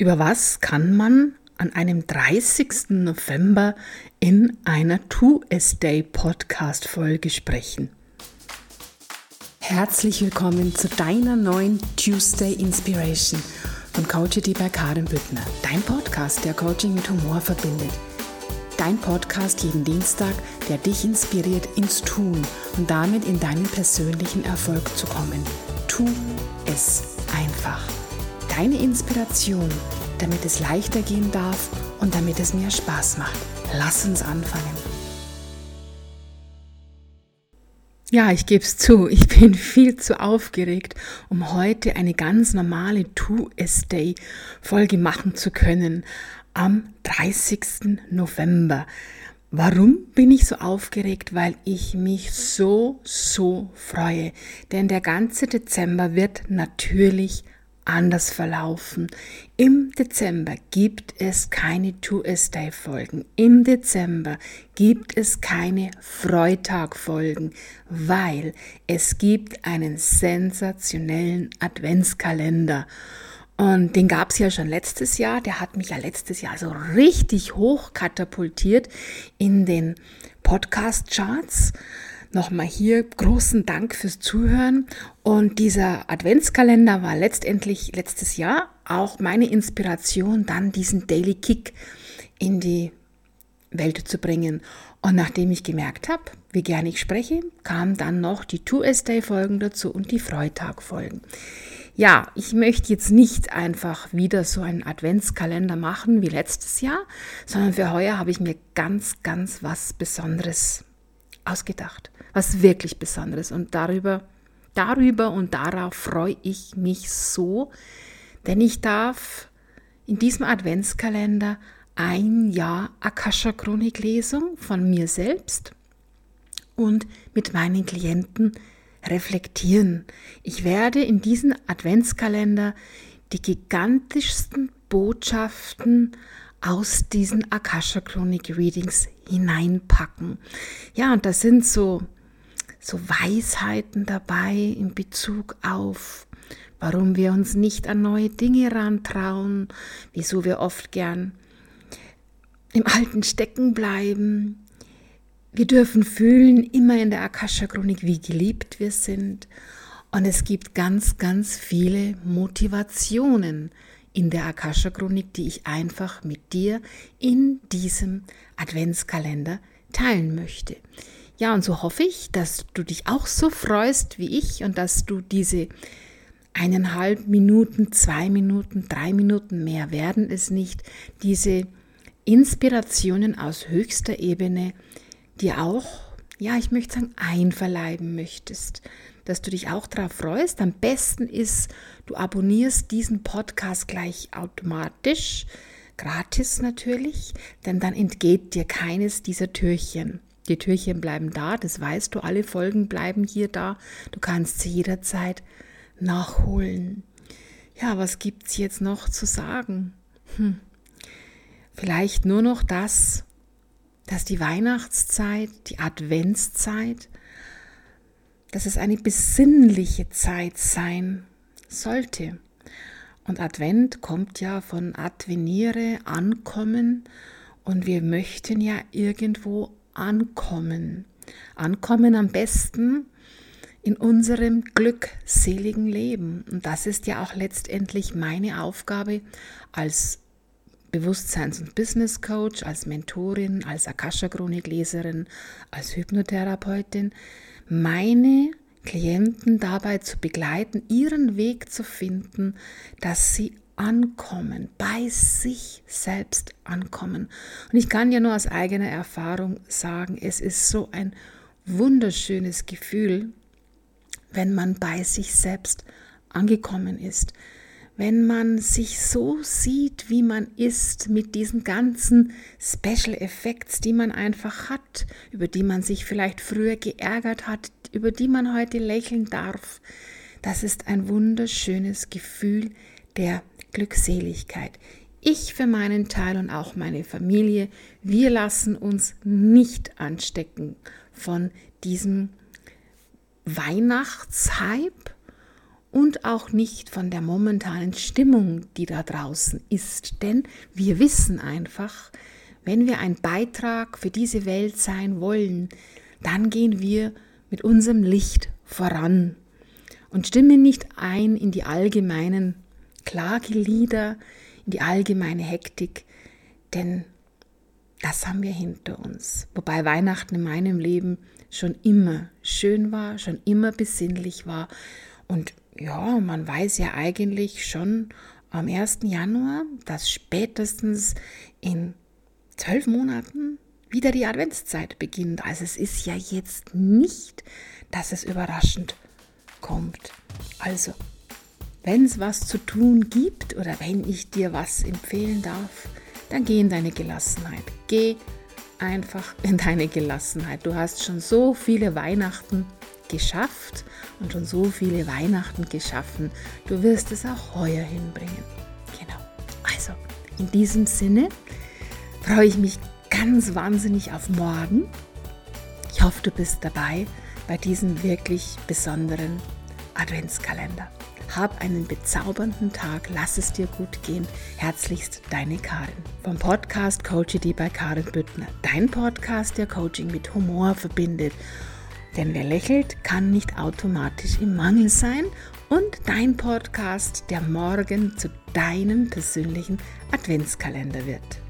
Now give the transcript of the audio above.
Über was kann man an einem 30. November in einer Two-A-Day Podcast Folge sprechen? Herzlich willkommen zu deiner neuen Tuesday Inspiration von Coachity bei Karin Büttner, dein Podcast, der Coaching mit Humor verbindet. Dein Podcast jeden Dienstag, der dich inspiriert ins Tun und damit in deinen persönlichen Erfolg zu kommen. Tu es einfach deine Inspiration, damit es leichter gehen darf und damit es mir Spaß macht. Lass uns anfangen. Ja, ich gebe es zu, ich bin viel zu aufgeregt, um heute eine ganz normale Two-S-Day-Folge machen zu können am 30. November. Warum bin ich so aufgeregt? Weil ich mich so, so freue. Denn der ganze Dezember wird natürlich anders verlaufen. Im Dezember gibt es keine Two-A-Stay-Folgen. Im Dezember gibt es keine Freitag-Folgen, weil es gibt einen sensationellen Adventskalender. Und den gab es ja schon letztes Jahr. Der hat mich ja letztes Jahr so richtig hoch katapultiert in den Podcast-Charts. Nochmal hier großen Dank fürs Zuhören. Und dieser Adventskalender war letztendlich letztes Jahr auch meine Inspiration, dann diesen Daily Kick in die Welt zu bringen. Und nachdem ich gemerkt habe, wie gerne ich spreche, kamen dann noch die Two-S-Day-Folgen dazu und die Freitag-Folgen. Ja, ich möchte jetzt nicht einfach wieder so einen Adventskalender machen wie letztes Jahr, sondern für heuer habe ich mir ganz, ganz was Besonderes ausgedacht was wirklich Besonderes. Und darüber, darüber und darauf freue ich mich so, denn ich darf in diesem Adventskalender ein Jahr Akasha Chronik Lesung von mir selbst und mit meinen Klienten reflektieren. Ich werde in diesen Adventskalender die gigantischsten Botschaften aus diesen Akasha Chronik Readings hineinpacken. Ja, und das sind so so Weisheiten dabei in Bezug auf, warum wir uns nicht an neue Dinge rantrauen, wieso wir oft gern im Alten stecken bleiben. Wir dürfen fühlen, immer in der Akasha-Chronik, wie geliebt wir sind. Und es gibt ganz, ganz viele Motivationen in der Akasha-Chronik, die ich einfach mit dir in diesem Adventskalender teilen möchte. Ja, und so hoffe ich, dass du dich auch so freust wie ich und dass du diese eineinhalb Minuten, zwei Minuten, drei Minuten mehr werden es nicht, diese Inspirationen aus höchster Ebene dir auch, ja, ich möchte sagen, einverleiben möchtest, dass du dich auch darauf freust. Am besten ist, du abonnierst diesen Podcast gleich automatisch, gratis natürlich, denn dann entgeht dir keines dieser Türchen. Die Türchen bleiben da, das weißt du, alle Folgen bleiben hier da. Du kannst sie jederzeit nachholen. Ja, was gibt es jetzt noch zu sagen? Hm. Vielleicht nur noch das, dass die Weihnachtszeit, die Adventszeit, dass es eine besinnliche Zeit sein sollte. Und Advent kommt ja von advenire, ankommen. Und wir möchten ja irgendwo ankommen. Ankommen am besten in unserem glückseligen Leben. Und das ist ja auch letztendlich meine Aufgabe als Bewusstseins- und Business Coach, als Mentorin, als Akasha-Chronik-Leserin, als Hypnotherapeutin, meine Klienten dabei zu begleiten, ihren Weg zu finden, dass sie ankommen, bei sich selbst ankommen. Und ich kann ja nur aus eigener Erfahrung sagen, es ist so ein wunderschönes Gefühl, wenn man bei sich selbst angekommen ist, wenn man sich so sieht, wie man ist, mit diesen ganzen Special Effects, die man einfach hat, über die man sich vielleicht früher geärgert hat, über die man heute lächeln darf. Das ist ein wunderschönes Gefühl der Glückseligkeit. Ich für meinen Teil und auch meine Familie, wir lassen uns nicht anstecken von diesem Weihnachtshype und auch nicht von der momentanen Stimmung, die da draußen ist. Denn wir wissen einfach, wenn wir ein Beitrag für diese Welt sein wollen, dann gehen wir mit unserem Licht voran und stimmen nicht ein in die allgemeinen Klagelieder, in die allgemeine Hektik, denn das haben wir hinter uns. Wobei Weihnachten in meinem Leben schon immer schön war, schon immer besinnlich war und ja, man weiß ja eigentlich schon am 1. Januar, dass spätestens in zwölf Monaten wieder die Adventszeit beginnt. Also es ist ja jetzt nicht, dass es überraschend kommt. Also, wenn es was zu tun gibt oder wenn ich dir was empfehlen darf, dann geh in deine Gelassenheit. Geh einfach in deine Gelassenheit. Du hast schon so viele Weihnachten geschafft und schon so viele Weihnachten geschaffen. Du wirst es auch heuer hinbringen. Genau. Also, in diesem Sinne freue ich mich ganz wahnsinnig auf morgen. Ich hoffe, du bist dabei bei diesem wirklich besonderen Adventskalender. Hab einen bezaubernden Tag, lass es dir gut gehen. Herzlichst deine Karin. Vom Podcast Coach die bei Karin Büttner. Dein Podcast, der Coaching mit Humor verbindet denn wer lächelt, kann nicht automatisch im Mangel sein. Und dein Podcast, der morgen zu deinem persönlichen Adventskalender wird.